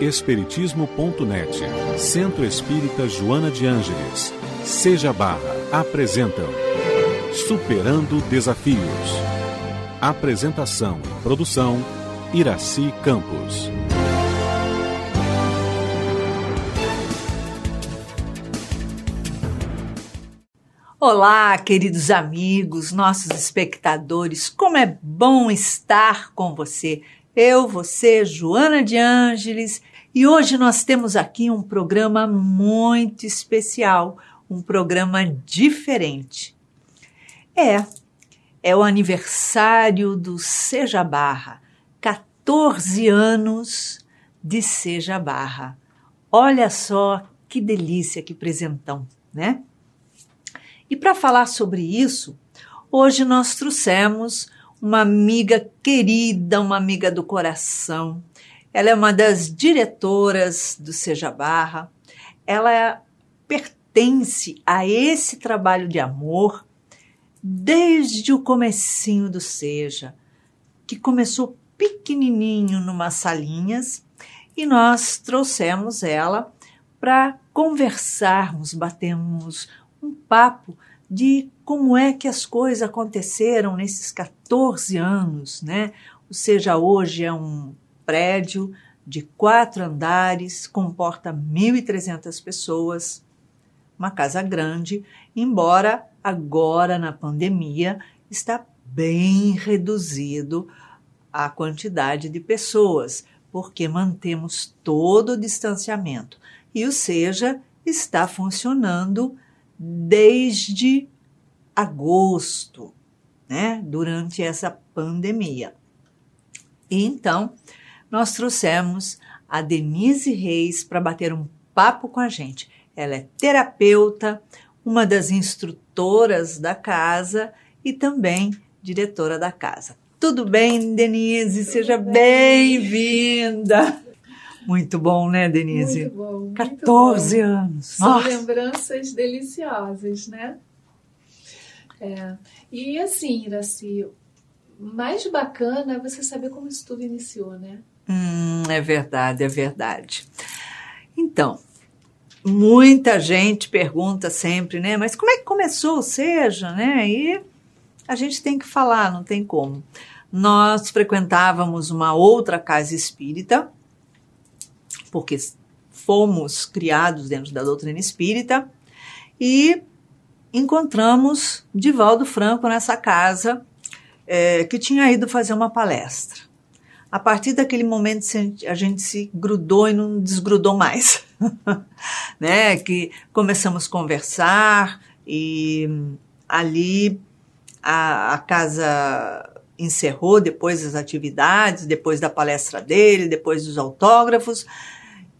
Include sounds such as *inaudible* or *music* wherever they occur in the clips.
Espiritismo.net, Centro Espírita Joana de Ângeles, Seja Barra, apresentam Superando Desafios. Apresentação e produção, Iraci Campos. Olá, queridos amigos, nossos espectadores, como é bom estar com você. Eu, você, Joana de Ângeles, e hoje nós temos aqui um programa muito especial, um programa diferente. É, é o aniversário do Seja Barra, 14 anos de Seja Barra. Olha só que delícia, que presentão, né? E para falar sobre isso, hoje nós trouxemos uma amiga querida, uma amiga do coração. Ela é uma das diretoras do Seja Barra. Ela pertence a esse trabalho de amor desde o comecinho do Seja, que começou pequenininho numas salinhas e nós trouxemos ela para conversarmos, batermos um papo de como é que as coisas aconteceram nesses 14 anos, né? Ou seja, hoje é um prédio de quatro andares, comporta 1.300 pessoas, uma casa grande, embora agora na pandemia está bem reduzido a quantidade de pessoas, porque mantemos todo o distanciamento. E o seja está funcionando desde agosto, né, durante essa pandemia. E então, nós trouxemos a Denise Reis para bater um papo com a gente. Ela é terapeuta, uma das instrutoras da casa e também diretora da casa. Tudo bem, Denise? Tudo Seja bem-vinda. Muito bom, né, Denise? Muito bom. Muito 14 bom. anos. São Nossa. lembranças deliciosas, né? É. E assim, Iraci, mais bacana é você saber como isso tudo iniciou, né? Hum, é verdade, é verdade. Então, muita gente pergunta sempre, né? Mas como é que começou o Seja, né? E a gente tem que falar, não tem como. Nós frequentávamos uma outra casa espírita, porque fomos criados dentro da doutrina espírita, e encontramos Divaldo Franco nessa casa, é, que tinha ido fazer uma palestra. A partir daquele momento a gente se grudou e não desgrudou mais, *laughs* né? Que começamos a conversar e ali a, a casa encerrou depois das atividades, depois da palestra dele, depois dos autógrafos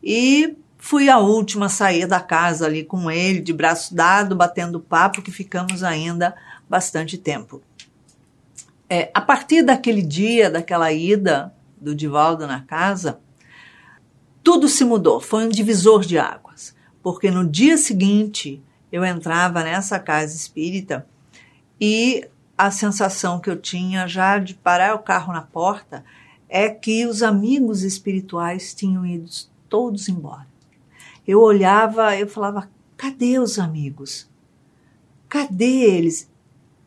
e fui a última a sair da casa ali com ele, de braço dado, batendo papo, que ficamos ainda bastante tempo. É, a partir daquele dia, daquela ida do Divaldo na casa, tudo se mudou, foi um divisor de águas, porque no dia seguinte eu entrava nessa casa espírita e a sensação que eu tinha já de parar o carro na porta é que os amigos espirituais tinham ido todos embora. Eu olhava, eu falava: cadê os amigos? Cadê eles?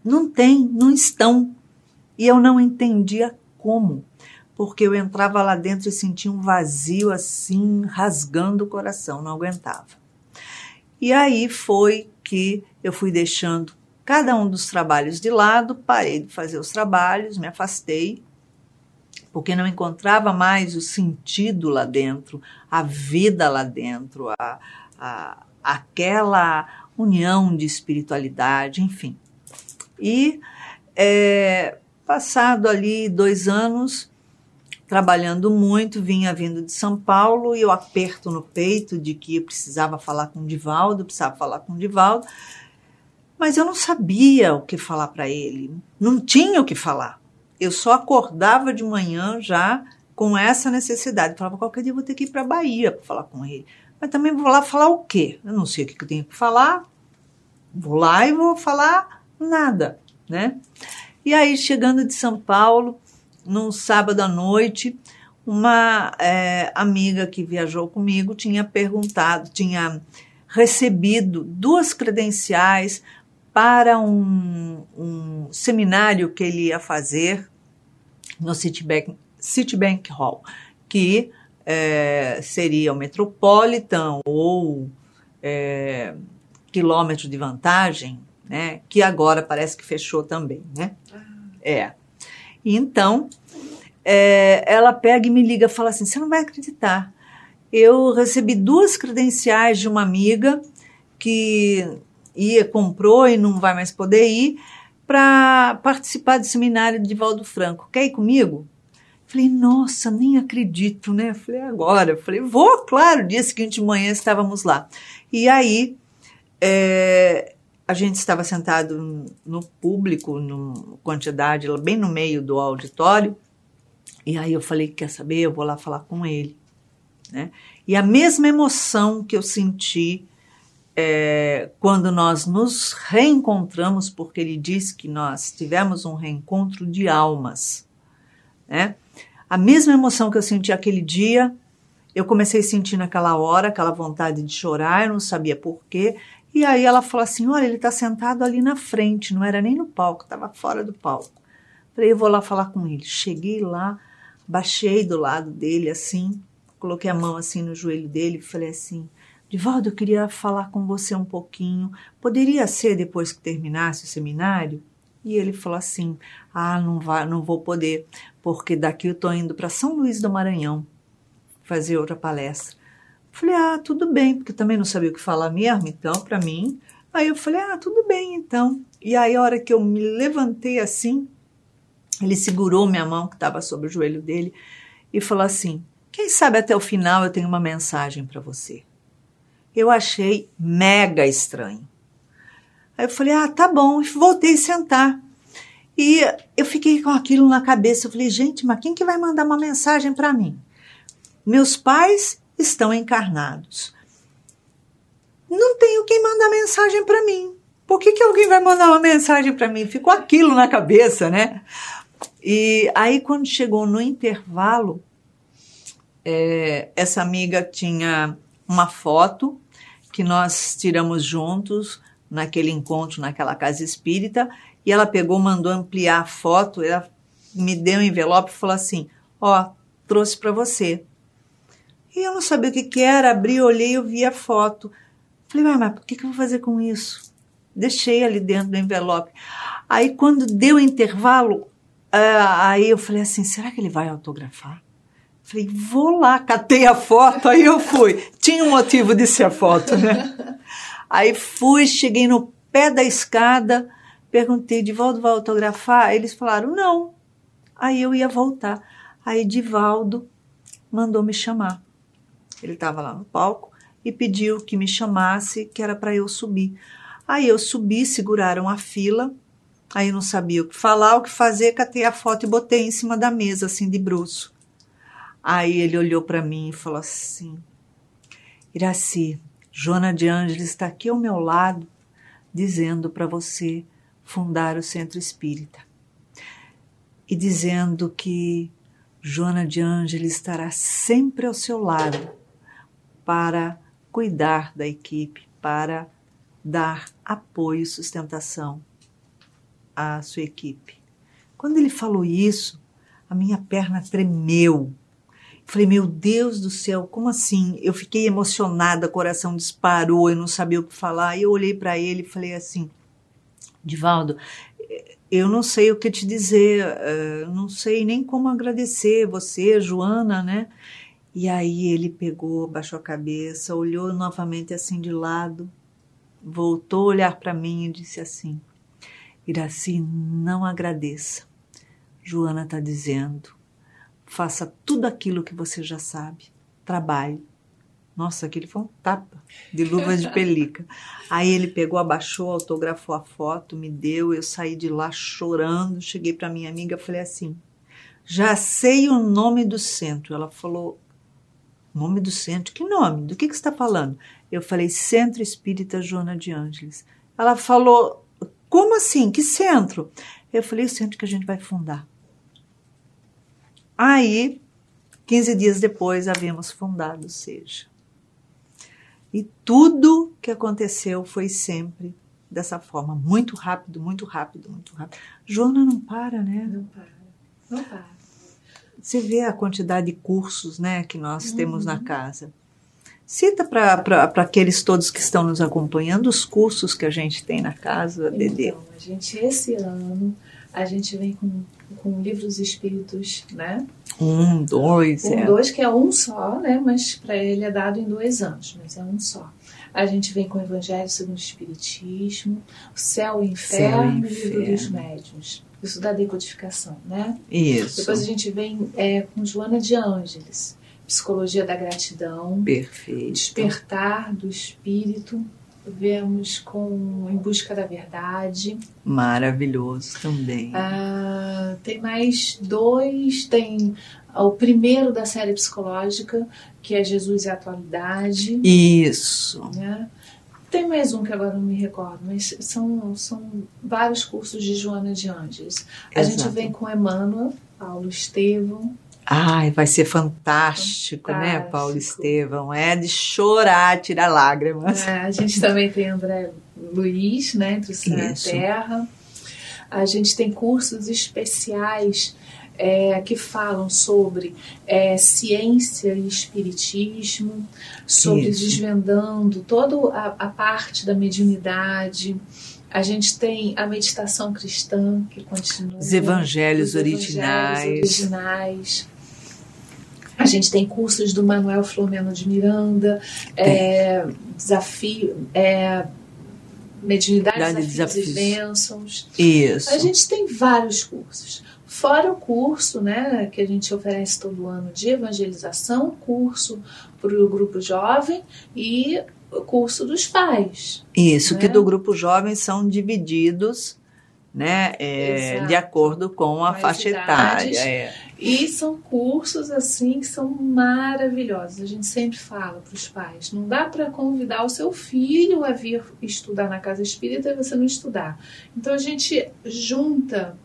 Não tem, não estão. E eu não entendia como, porque eu entrava lá dentro e sentia um vazio assim, rasgando o coração, não aguentava. E aí foi que eu fui deixando cada um dos trabalhos de lado, parei de fazer os trabalhos, me afastei porque não encontrava mais o sentido lá dentro, a vida lá dentro, a, a, aquela união de espiritualidade, enfim. E é, passado ali dois anos, trabalhando muito, vinha vindo de São Paulo e eu aperto no peito de que precisava falar com o Divaldo, precisava falar com o Divaldo, mas eu não sabia o que falar para ele, não tinha o que falar eu só acordava de manhã já com essa necessidade. Falava, qualquer dia eu vou ter que ir para a Bahia para falar com ele. Mas também vou lá falar o quê? Eu não sei o que eu tenho que falar. Vou lá e vou falar nada, né? E aí, chegando de São Paulo, num sábado à noite, uma é, amiga que viajou comigo tinha perguntado, tinha recebido duas credenciais para um, um seminário que ele ia fazer no Citibank, Citibank Hall, que é, seria o Metropolitan ou é, quilômetro de vantagem, né? Que agora parece que fechou também, né? É. Então, é, ela pega e me liga e fala assim: você não vai acreditar. Eu recebi duas credenciais de uma amiga que ia, comprou e não vai mais poder ir para participar do seminário de Valdo Franco. Quer ir comigo? Falei, nossa, nem acredito, né? Falei, agora. Falei, vou, claro. Dia seguinte de manhã estávamos lá. E aí, é, a gente estava sentado no público, numa quantidade, bem no meio do auditório, e aí eu falei, quer saber, eu vou lá falar com ele. Né? E a mesma emoção que eu senti é, quando nós nos reencontramos, porque ele disse que nós tivemos um reencontro de almas. Né? A mesma emoção que eu senti aquele dia, eu comecei a sentir naquela hora, aquela vontade de chorar, eu não sabia porquê. E aí ela falou assim: olha, ele está sentado ali na frente, não era nem no palco, estava fora do palco. Falei, eu vou lá falar com ele. Cheguei lá, baixei do lado dele assim, coloquei a mão assim no joelho dele e falei assim: Divaldo, eu queria falar com você um pouquinho. Poderia ser depois que terminasse o seminário? E ele falou assim: Ah, não, vai, não vou poder, porque daqui eu estou indo para São Luís do Maranhão fazer outra palestra. Falei: Ah, tudo bem, porque também não sabia o que falar mesmo, então, para mim. Aí eu falei: Ah, tudo bem, então. E aí, a hora que eu me levantei assim, ele segurou minha mão, que estava sobre o joelho dele, e falou assim: Quem sabe até o final eu tenho uma mensagem para você. Eu achei mega estranho. Aí eu falei: Ah, tá bom. E voltei a sentar. E eu fiquei com aquilo na cabeça. Eu falei: Gente, mas quem que vai mandar uma mensagem para mim? Meus pais estão encarnados. Não tenho quem mandar mensagem para mim. Por que, que alguém vai mandar uma mensagem para mim? Ficou aquilo na cabeça, né? E aí, quando chegou no intervalo, é, essa amiga tinha uma foto que nós tiramos juntos naquele encontro, naquela casa espírita, e ela pegou, mandou ampliar a foto, ela me deu um envelope e falou assim: Ó, oh, trouxe para você. E eu não sabia o que, que era, abri, olhei, eu vi a foto. Falei, mas, mas o que, que eu vou fazer com isso? Deixei ali dentro do envelope. Aí, quando deu o intervalo, Uh, aí eu falei assim, será que ele vai autografar? Falei, vou lá, catei a foto, aí eu fui. Tinha um motivo de ser a foto, né? Aí fui, cheguei no pé da escada, perguntei, Divaldo vai autografar? Eles falaram, não. Aí eu ia voltar. Aí Divaldo mandou me chamar. Ele estava lá no palco e pediu que me chamasse, que era para eu subir. Aí eu subi, seguraram a fila, Aí não sabia o que falar, o que fazer, catei a foto e botei em cima da mesa, assim, de bruço. Aí ele olhou para mim e falou assim: Iraci, Joana de Ângeles está aqui ao meu lado, dizendo para você fundar o centro espírita. E dizendo que Joana de Ângeles estará sempre ao seu lado para cuidar da equipe, para dar apoio e sustentação a sua equipe. Quando ele falou isso, a minha perna tremeu. Falei, meu Deus do céu, como assim? Eu fiquei emocionada, o coração disparou, eu não sabia o que falar. E eu olhei para ele e falei assim: Divaldo, eu não sei o que te dizer, eh, não sei nem como agradecer você, Joana, né? E aí ele pegou, baixou a cabeça, olhou novamente assim de lado, voltou a olhar para mim e disse assim: Iraci, não agradeça. Joana está dizendo: faça tudo aquilo que você já sabe. Trabalhe. Nossa, aquele foi um tapa de luvas de *laughs* pelica. Aí ele pegou, abaixou, autografou a foto, me deu. Eu saí de lá chorando. Cheguei para minha amiga falei assim: já sei o nome do centro. Ela falou: nome do centro? Que nome? Do que, que você está falando? Eu falei: Centro Espírita Joana de Ângeles. Ela falou: como assim? Que centro? Eu falei, o centro que a gente vai fundar. Aí 15 dias depois havíamos fundado o Seja. E tudo que aconteceu foi sempre dessa forma, muito rápido, muito rápido, muito rápido. Joana não para, né? Não para, não para. Você vê a quantidade de cursos né, que nós uhum. temos na casa. Cita para aqueles todos que estão nos acompanhando os cursos que a gente tem na casa, Dedê. Então, a gente, esse ano, a gente vem com, com livros espíritos, né? Um, dois, um, é. dois, que é um só, né? Mas para ele é dado em dois anos, mas é um só. A gente vem com o Evangelho segundo o Espiritismo, o Céu e o Inferno, e o Livro dos Médiuns. Isso da decodificação, né? Isso. Depois a gente vem é, com Joana de Ângeles, Psicologia da Gratidão. Perfeito. Despertar do Espírito. Vemos com Em Busca da Verdade. Maravilhoso também. Ah, tem mais dois. Tem o primeiro da série psicológica, que é Jesus e a Atualidade. Isso. Né? Tem mais um que agora não me recordo, mas são, são vários cursos de Joana de Ângeles. A Exato. gente vem com Emmanuel, Paulo Estevão. Ai, vai ser fantástico, fantástico, né, Paulo Estevão? É de chorar, tirar lágrimas. É, a gente também tem André Luiz, né, Entre o Céu e a Terra. A gente tem cursos especiais é, que falam sobre é, ciência e espiritismo, sobre Isso. desvendando toda a, a parte da mediunidade. A gente tem a meditação cristã, que continua. Os evangelhos, os originais. evangelhos originais. A gente tem cursos do Manuel Flomeno de Miranda, é, desafio, é, mediunidade, desafios, desafios e bênçãos. Isso. A gente tem vários cursos. Fora o curso né, que a gente oferece todo ano de evangelização, curso para o grupo jovem e o curso dos pais. Isso, né? que do grupo jovem são divididos né, é, de acordo com a faixa etária. É. E são cursos assim que são maravilhosos. A gente sempre fala para os pais: não dá para convidar o seu filho a vir estudar na casa espírita e você não estudar. Então a gente junta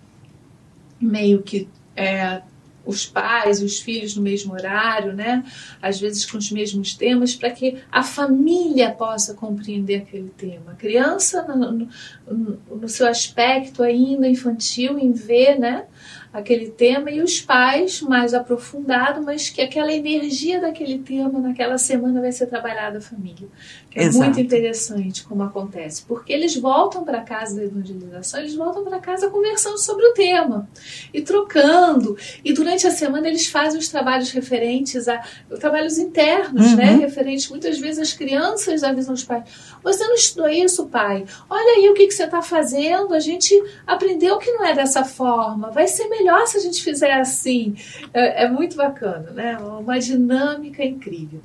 meio que é, os pais e os filhos no mesmo horário, né? Às vezes com os mesmos temas, para que a família possa compreender aquele tema. A criança, no, no, no, seu aspecto ainda infantil, em ver, né? aquele tema e os pais mais aprofundado, mas que aquela energia daquele tema naquela semana vai ser trabalhada a família. É Exato. muito interessante como acontece, porque eles voltam para casa da evangelização, eles voltam para casa conversando sobre o tema e trocando. E durante a semana eles fazem os trabalhos referentes a trabalhos internos, né? uhum. né? Referentes muitas vezes às crianças avisam os pais: você não estudou isso, pai? Olha aí o que, que você está fazendo. A gente aprendeu que não é dessa forma. Vai ser melhor melhor se a gente fizer assim. É, é muito bacana, né? Uma dinâmica incrível.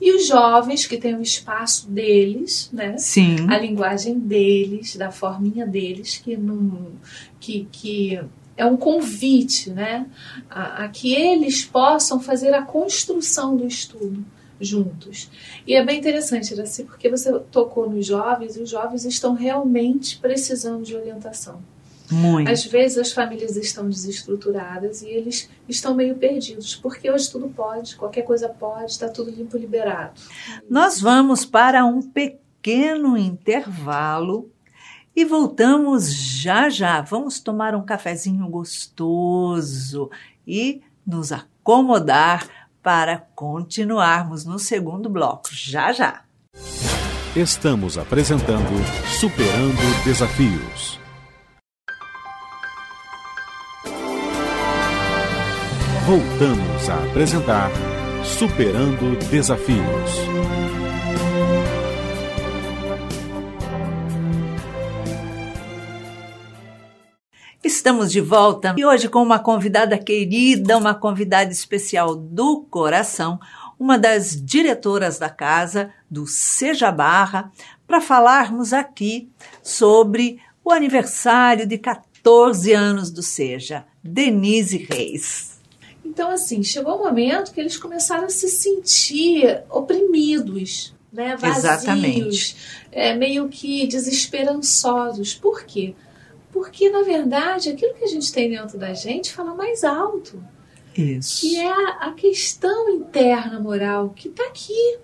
E os jovens que têm o espaço deles, né? Sim. A linguagem deles, da forminha deles, que não. que, que é um convite, né? A, a, que eles possam fazer a construção do estudo juntos. E é bem interessante, assim, porque você tocou nos jovens e os jovens estão realmente precisando de orientação. Muito. Às vezes as famílias estão desestruturadas e eles estão meio perdidos, porque hoje tudo pode, qualquer coisa pode, está tudo limpo liberado. Nós vamos para um pequeno intervalo e voltamos já já. Vamos tomar um cafezinho gostoso e nos acomodar para continuarmos no segundo bloco. Já já. Estamos apresentando Superando Desafios. Voltamos a apresentar Superando Desafios. Estamos de volta e hoje com uma convidada querida, uma convidada especial do coração, uma das diretoras da casa, do Seja Barra, para falarmos aqui sobre o aniversário de 14 anos do Seja, Denise Reis. Então, assim, chegou um momento que eles começaram a se sentir oprimidos, né? vazios, Exatamente. É, meio que desesperançosos. Por quê? Porque, na verdade, aquilo que a gente tem dentro da gente fala mais alto. Isso. que é a questão interna moral que está aqui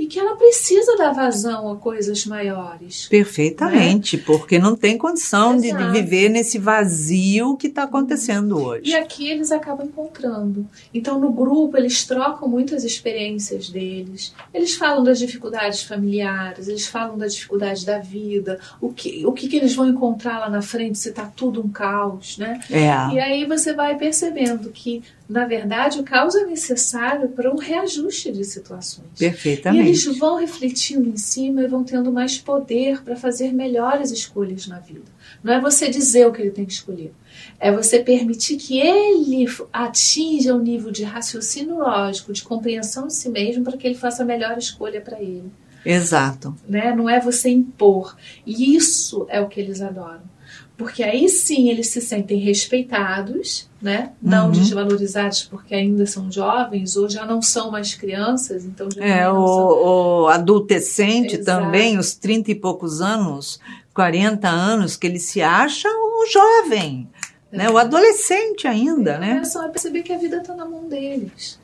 e que ela precisa dar vazão a coisas maiores. Perfeitamente, porque não tem condição de, de viver nesse vazio que está acontecendo E hoje. aqui eles acabam encontrando. Então, no grupo, eles trocam muitas experiências deles. Eles falam das dificuldades familiares, eles falam da dificuldade da vida, o que, o que, que eles vão encontrar lá na frente se está tudo um caos, né? É, E aí você vai percebendo que, na verdade, o caos é necessário para um reajuste de situações. E perfeitamente. eles vão refletindo em cima e vão tendo mais poder para fazer melhores escolhas na vida. Não é você dizer o que ele tem que escolher. É você permitir que ele atinja o nível de raciocínio lógico, de compreensão de si mesmo, para que ele faça a melhor escolha para ele. Exato. Né? Não é você impor. E isso é o que eles adoram. Porque aí sim eles se sentem respeitados, né? não Uhum. desvalorizados porque ainda são jovens ou já não são mais crianças, então já É, não são o, o adultescente Exato. também, os 30 e poucos anos, 40 anos, que ele se acha um jovem, né? o adolescente ainda, E né? começam a perceber que a vida está na mão deles.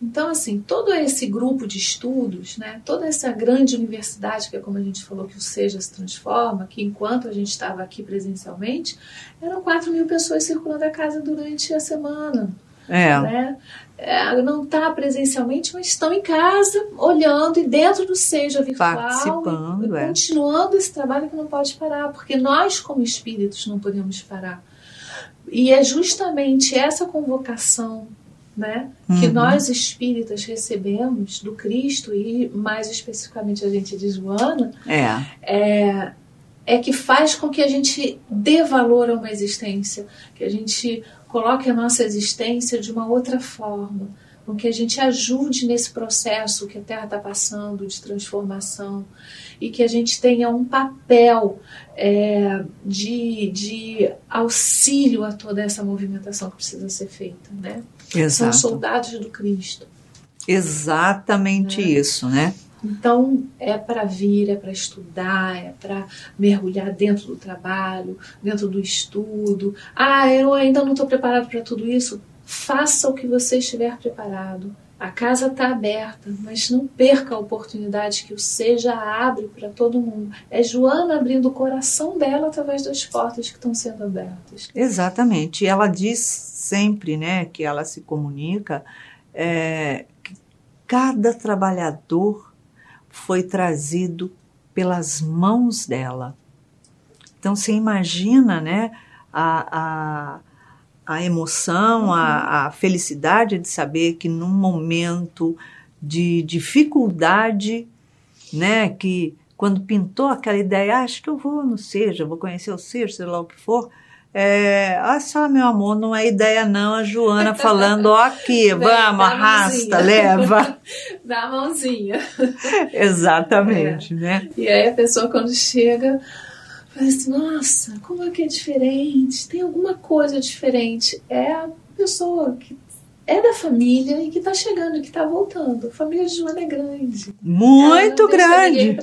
Então, assim, todo esse grupo de estudos, né, toda essa grande universidade, que é como a gente falou que o Seja se transforma, que enquanto a gente estava aqui presencialmente, eram 4 mil pessoas circulando a casa durante a semana. É, Né? É, não está presencialmente, mas estão em casa, olhando e dentro do Seja virtual, Participando, e, é. continuando esse trabalho que não pode parar, porque nós, como espíritos, não podemos parar. E é justamente essa convocação né, que Uhum. nós espíritas recebemos do Cristo, e mais especificamente a gente de Joana, é, é, é que faz com que a gente dê valor a uma existência, que a gente coloque a nossa existência de uma outra forma, com que a gente ajude nesse processo que a Terra está passando de transformação e que a gente tenha um papel é, de, de auxílio a toda essa movimentação que precisa ser feita, né? São exato. soldados do Cristo. Exatamente isso, né? Então, é para vir, é para estudar, é para mergulhar dentro do trabalho, dentro do estudo. Ah, eu ainda não estou preparado para tudo isso. Faça o que você estiver preparado. A casa está aberta, mas não perca a oportunidade que o Seja abre para todo mundo. É Joana abrindo o coração dela através das portas que estão sendo abertas. Exatamente. E ela diz sempre, né, que ela se comunica, é, cada trabalhador foi trazido pelas mãos dela. Então você imagina, né, a, a, a emoção, a, a felicidade de saber que num momento de dificuldade, né, que quando pintou aquela ideia, ah, acho que eu vou no Seja, vou conhecer o Seja, sei lá o que for, é, ah, só, meu amor, não é ideia não, a Joana *laughs* falando, ó aqui, Vem, vamos, arrasta, *laughs* leva. Dá a mãozinha. *laughs* Exatamente, né? E aí a pessoa quando chega, fala assim, nossa, como é que é diferente? Tem alguma coisa diferente. É a pessoa que é da família e que está chegando, que está voltando. A família de Joana é grande. Muito grande.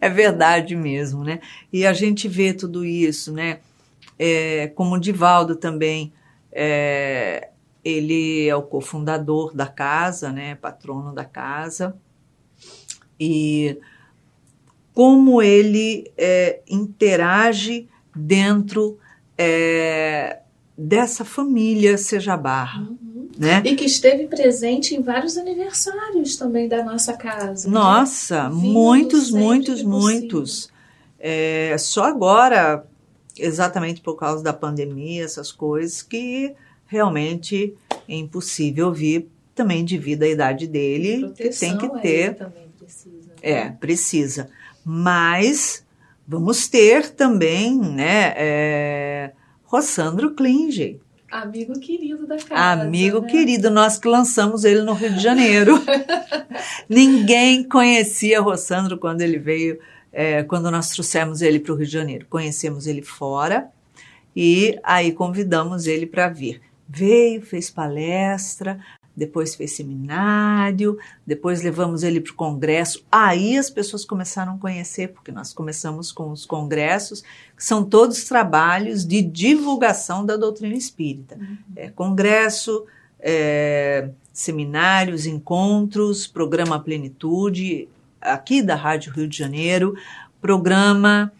É verdade mesmo, né? E a gente vê tudo isso, né? É, como o Divaldo também, é, ele é o cofundador da casa, né? Patrono da casa. E como ele é, interage dentro é, dessa família Seja Barra, Uhum. né? E que esteve presente em vários aniversários também da nossa casa. né? Nossa, Vindo muitos, muitos, que muitos. É, só agora, exatamente por causa da pandemia, essas coisas, que realmente é impossível vir também devido à idade dele, que tem que ter. também precisa. né? É, precisa. Mas vamos ter também, né, é, Rossandro Klinge, Amigo querido da casa. amigo né? querido, nós que lançamos ele no Rio de Janeiro. *laughs* Ninguém conhecia Rossandro quando ele veio, é, quando nós trouxemos ele para o Rio de Janeiro. Conhecemos ele fora e aí convidamos ele para vir. Veio, fez palestra, depois fez seminário, depois levamos ele para o congresso. Aí as pessoas começaram a conhecer, porque nós começamos com os congressos, que são todos trabalhos de divulgação da doutrina espírita. Uhum. É, congresso, é, seminários, encontros, programa Plenitude, aqui da Rádio Rio de Janeiro, programa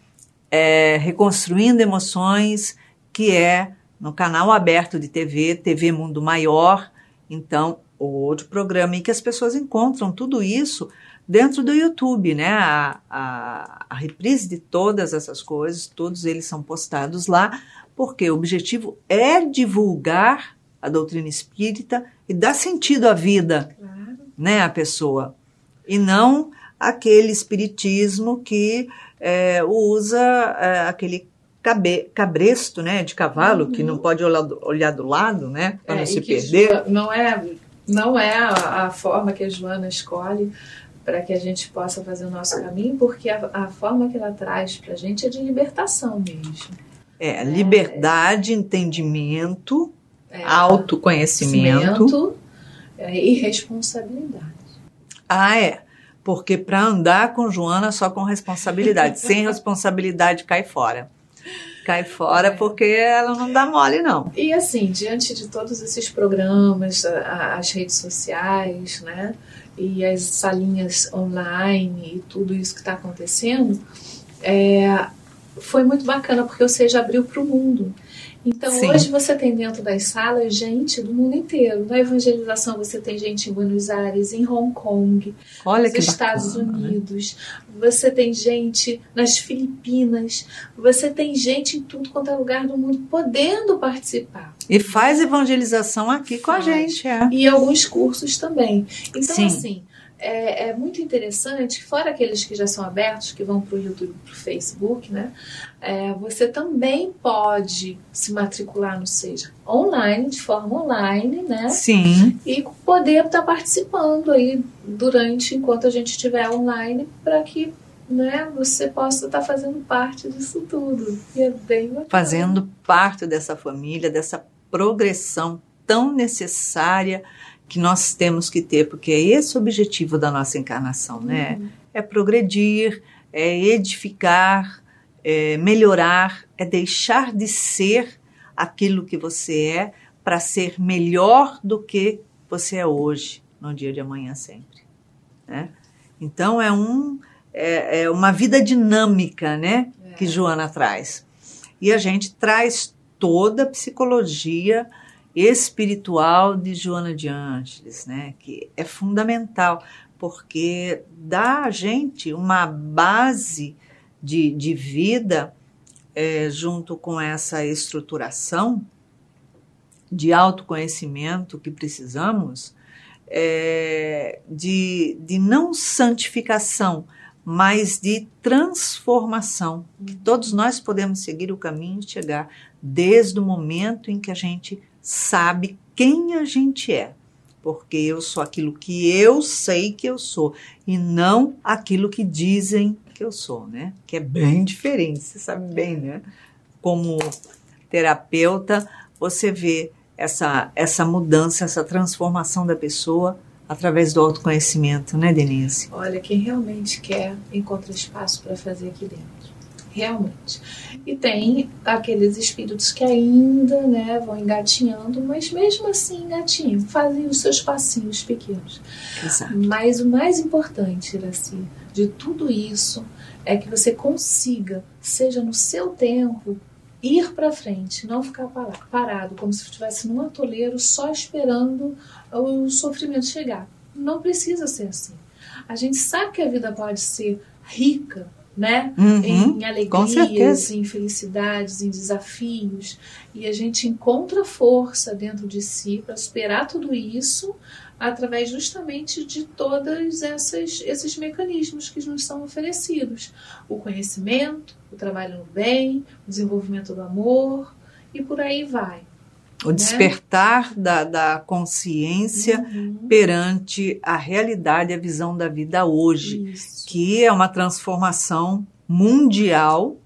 é, Reconstruindo Emoções, que é no canal aberto de TV, TV Mundo Maior. Então, outro programa em que as pessoas encontram tudo isso dentro do YouTube, né? A, a, a, reprise de todas essas coisas, todos eles são postados lá, porque o objetivo é divulgar a doutrina espírita e dar sentido à vida, claro. né? A pessoa. E não aquele espiritismo que é, usa é, aquele cabe, cabresto, né, de cavalo, uhum. que não pode olhar do, olhar do lado, né, para é, não se perder. Não é, não é a, a forma que a Joana escolhe para que a gente possa fazer o nosso caminho, porque a, a forma que ela traz para a gente é de libertação mesmo. É, liberdade, entendimento, é, autoconhecimento é, e responsabilidade. Ah, é. Porque para andar com Joana só com responsabilidade. Sem *laughs* responsabilidade cai fora cai fora porque ela não dá mole, não. E assim, diante de todos esses programas, as redes sociais, né? E as salinhas online e tudo isso que está acontecendo, é, foi muito bacana porque o Seja abriu para o mundo. Então, Sim. hoje você tem dentro das salas gente do mundo inteiro. Na evangelização, você tem gente em Buenos Aires, em Hong Kong, Olha nos Estados bacana, né? Unidos. Né? Você tem gente nas Filipinas. Você tem gente em tudo quanto é lugar do mundo podendo participar. E faz evangelização aqui faz. com a gente. É. E alguns cursos também. Então, Sim. assim é, é, muito interessante, fora aqueles que já são abertos, que vão para o YouTube para o Facebook, né? É, você também pode se matricular no Seja online, de forma online, né? Sim. E poder estar tá participando aí durante, enquanto a gente estiver online, para que né, você possa estar tá fazendo parte disso tudo. E é bem bacana. Fazendo parte dessa família, dessa progressão tão necessária que nós temos que ter, porque é esse o objetivo da nossa encarnação, né? Uhum. É progredir, é edificar, é melhorar, é deixar de ser aquilo que você é para ser melhor do que você é hoje, no dia de amanhã sempre. Né? Então é, um, é, é uma vida dinâmica né, é. que Joana traz. E a gente traz toda a psicologia espiritual de Joana de Ângeles, né, que é fundamental, porque dá a gente uma base de, de vida é, junto com essa estruturação de autoconhecimento que precisamos, é, de, de não santificação, mas de transformação. Todos nós podemos seguir o caminho e chegar desde o momento em que a gente sabe quem a gente é. Porque eu sou aquilo que eu sei que eu sou e não aquilo que dizem que eu sou, né? Que é bem diferente, você sabe bem, né? Como terapeuta, você vê essa, essa mudança, essa transformação da pessoa através do autoconhecimento, né, Denise? Olha, quem realmente quer encontra espaço para fazer aqui dentro. Realmente. E tem aqueles espíritos que ainda né, vão engatinhando, mas mesmo assim engatinham, fazem os seus passinhos pequenos. Exato. Mas o mais importante, Iraci, de tudo isso é que você consiga, seja no seu tempo, ir para frente, não ficar parado, como se estivesse num atoleiro só esperando o sofrimento chegar. Não precisa ser assim. A gente sabe que a vida pode ser rica, né? Uhum, em, em alegrias, em felicidades, em desafios. E a gente encontra força dentro de si para superar tudo isso através justamente de todos essas, esses mecanismos que nos são oferecidos. O conhecimento, o trabalho no bem, o desenvolvimento do amor e por aí vai. O né? despertar da, da consciência uhum. perante a realidade, a visão da vida hoje, Isso. que é uma transformação mundial,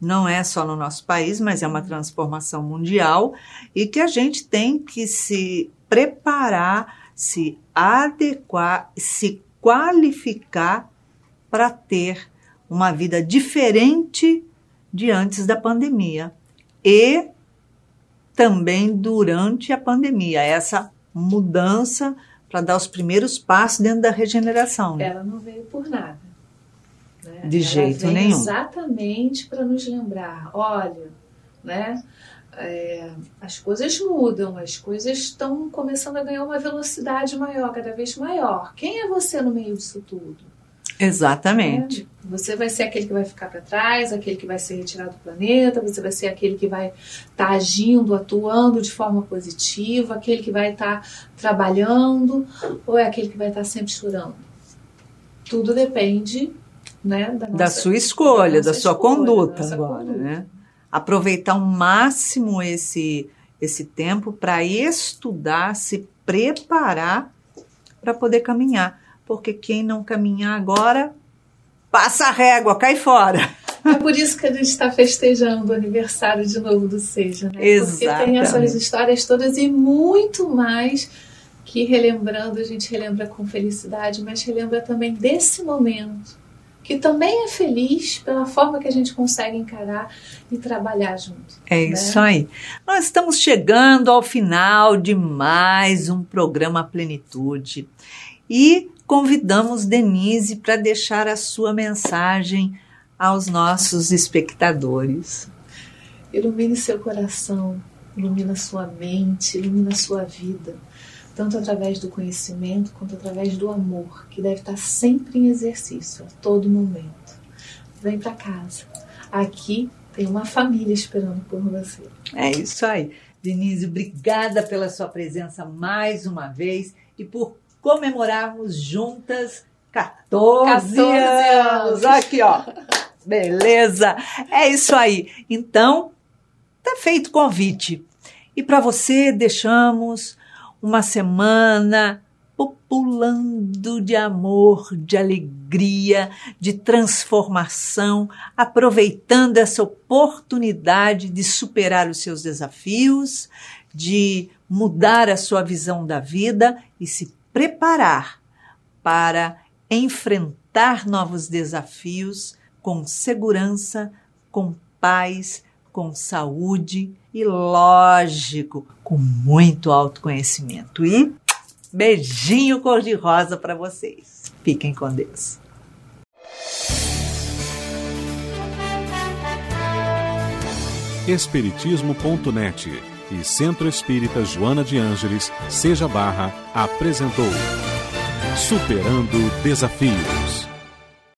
não é só no nosso país, mas é uma transformação mundial e que a gente tem que se preparar, se adequar, se qualificar para ter uma vida diferente de antes da pandemia e também durante a pandemia, essa mudança para dar os primeiros passos dentro da regeneração. Né? Ela não veio por nada. Né? De Ela jeito nenhum. Exatamente para nos lembrar, olha, né? É, as coisas mudam, as coisas estão começando a ganhar uma velocidade maior, cada vez maior. Quem é você no meio disso tudo? Exatamente. É, você vai ser aquele que vai ficar para trás, aquele que vai ser retirado do planeta, você vai ser aquele que vai estar tá agindo, atuando de forma positiva, aquele que vai estar tá trabalhando, ou é aquele que vai estar tá sempre chorando. Tudo depende né, da, nossa, da sua escolha, da, da sua escolha, conduta da agora, conduta. né? Aproveitar ao máximo esse esse tempo para estudar, se preparar para poder caminhar porque quem não caminhar agora passa a régua, cai fora. É por isso que a gente está festejando o aniversário de novo do Seja, né? Exatamente. Porque tem essas histórias todas e muito mais que relembrando, a gente relembra com felicidade, mas relembra também desse momento, que também é feliz pela forma que a gente consegue encarar e trabalhar junto. É né? isso aí. Nós estamos chegando ao final de mais um programa Plenitude. E convidamos Denise para deixar a sua mensagem aos nossos espectadores. Ilumine seu coração, ilumina sua mente, ilumina sua vida, tanto através do conhecimento quanto através do amor, que deve estar sempre em exercício, a todo momento. Vem para casa. Aqui tem uma família esperando por você. É isso aí. Denise, obrigada pela sua presença mais uma vez e por comemorarmos juntas 14, 14 anos. Aqui, ó. Beleza. É isso aí. Então, tá feito o convite. E para você deixamos uma semana populando de amor, de alegria, de transformação, aproveitando essa oportunidade de superar os seus desafios, de mudar a sua visão da vida e se preparar para enfrentar novos desafios com segurança, com paz, com saúde e, lógico, com muito autoconhecimento. E beijinho cor-de-rosa para vocês. Fiquem com Deus. Espiritismo.net e Centro Espírita Joana de Ângeles, Seja Barra, apresentou Superando Desafios.